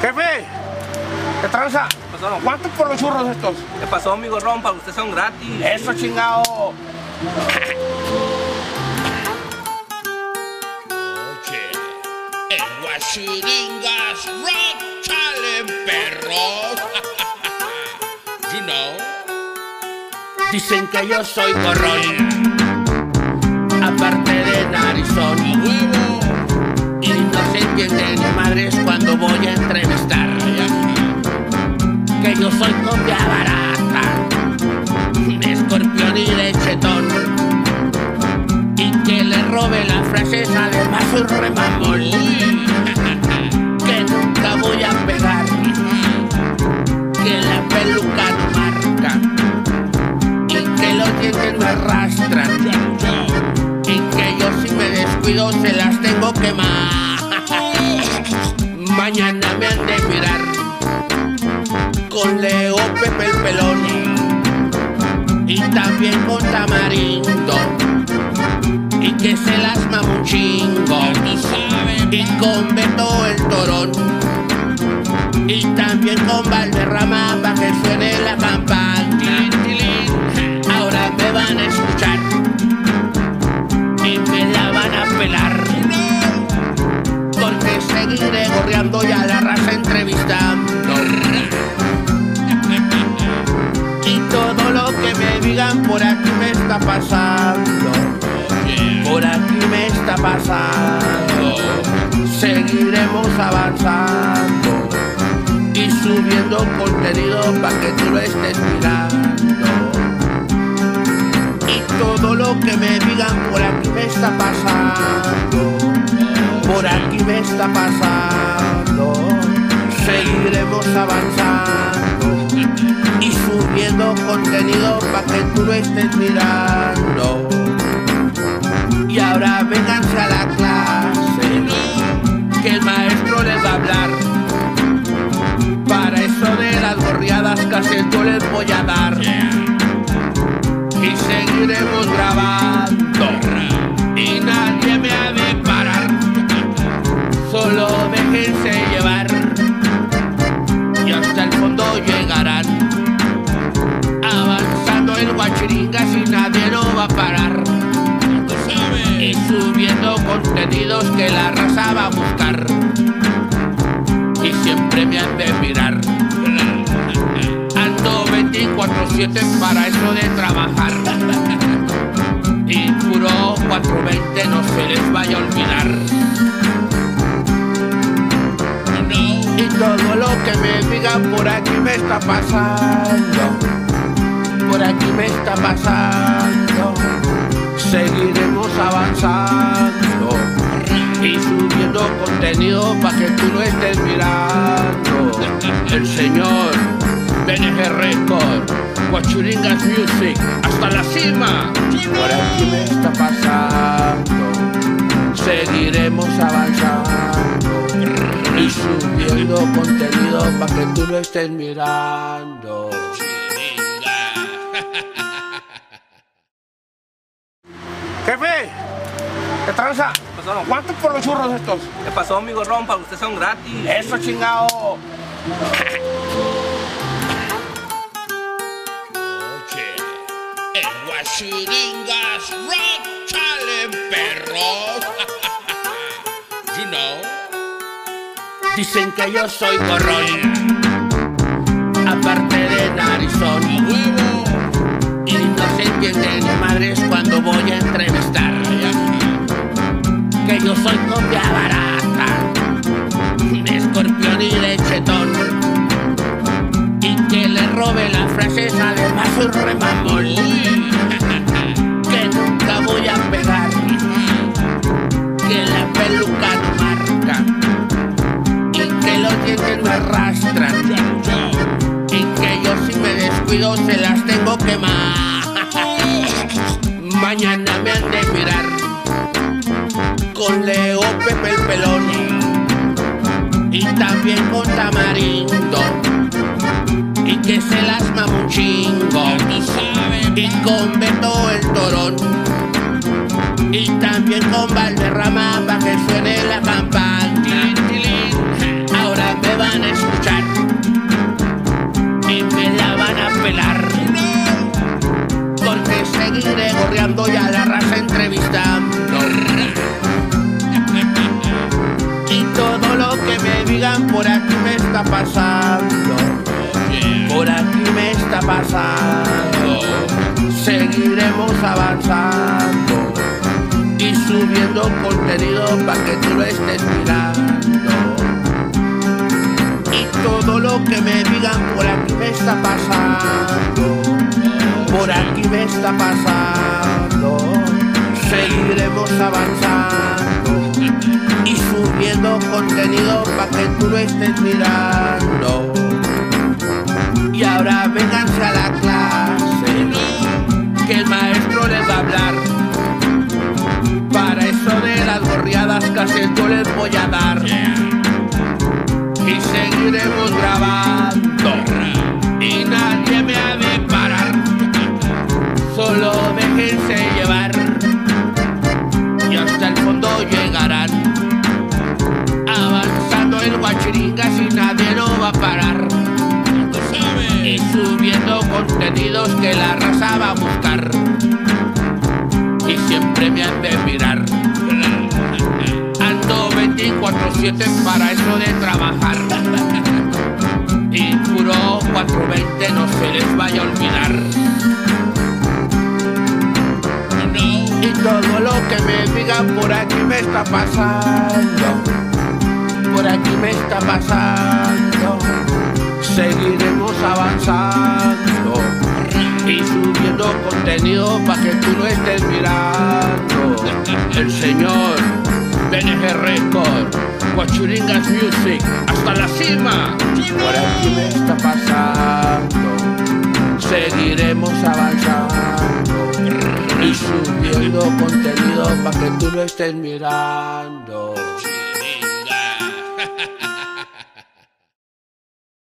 Jefe, ¿qué tranza? pasó? ¿Cuánto por los churros estos? ¿Qué pasó, amigo Ron? Para usted son gratis. Eso chingado. Oye, en Guachiringas Rock Challenge, perros. you know. Dicen que yo soy gorrón, aparte de narizón. A huevo. Frases, además soy remamón. Que nunca voy a pegar, que la peluca no marca. Y que los dientes me arrastran. Y que yo si me descuido se las tengo que más. Mañana me han de mirar con Leo Pepe el pelón y también con Tamarindo que se las mama un chingo y con Beto el Torón y también con Valderrama para que suene la campana. Ahora me van a escuchar y me la van a pelar. Porque seguiré gorreando y a la raza entrevistando. Y todo lo que me digan por aquí me está pasando. Pasando. Seguiremos avanzando y subiendo contenido para que tú lo estés mirando. Y todo lo que me digan por aquí me está pasando. Por aquí me está pasando. Seguiremos avanzando y subiendo contenido para que tú lo estés mirando. Yo les voy a dar. Y seguiremos grabando. 24-7 para eso de trabajar. Y puro 420 no se les vaya a olvidar. Y todo lo que me digan por aquí me está pasando. Por aquí me está pasando. Seguiremos avanzando. Y subiendo contenido para que tú lo estés mirando. El señor BNG Record, Guachuringas Music, hasta la cima. Por aquí me está pasando. Seguiremos avanzando y subiendo contenido para que tú lo estés mirando. Chiringa. Jefe, ¿qué tranza? ¿Qué pasó? ¿Cuánto por los churros estos? ¿Qué pasó, amigo Ron? Para usted son gratis. Eso chingado. En Guachiringas Rock Challenge, perros. you know. Dicen que yo soy gorrón, aparte de narizón. huevo. Y no se entiende ni madres cuando voy a entrevistar. Que yo soy copia barata, de escorpión y de chetón. Y que le robe las frases, además soy se las tengo que. Mañana me han de mirar con Leo Pepe el pelón y también con Tamarindo y que se las mama un chingo Tú sabes. y con Beto el Torón y también con Valderrama para que suene Gorreando y a la raza entrevistando. Y todo lo que me digan por aquí me está pasando. Por aquí me está pasando. Seguiremos avanzando y subiendo contenido para que tú lo estés mirando. Y todo lo que me digan por aquí me está pasando. Por aquí me está pasando. Seguiremos avanzando y subiendo contenido para que tú lo estés mirando. Y ahora vénganse a la clase, que el maestro les va a hablar. Para eso de las gorriadas casi yo les voy a dar. 24-7 para eso de trabajar. Y puro 420 no se les vaya a olvidar. Y todo lo que me digan por aquí me está pasando. Por aquí me está pasando. Seguiremos avanzando. Y subiendo contenido para que tú lo estés mirando. El señor BNG Record, Guachuringas Music, hasta la cima. Por aquí me está pasando. Seguiremos avanzando y subiendo contenido para que tú lo estés mirando.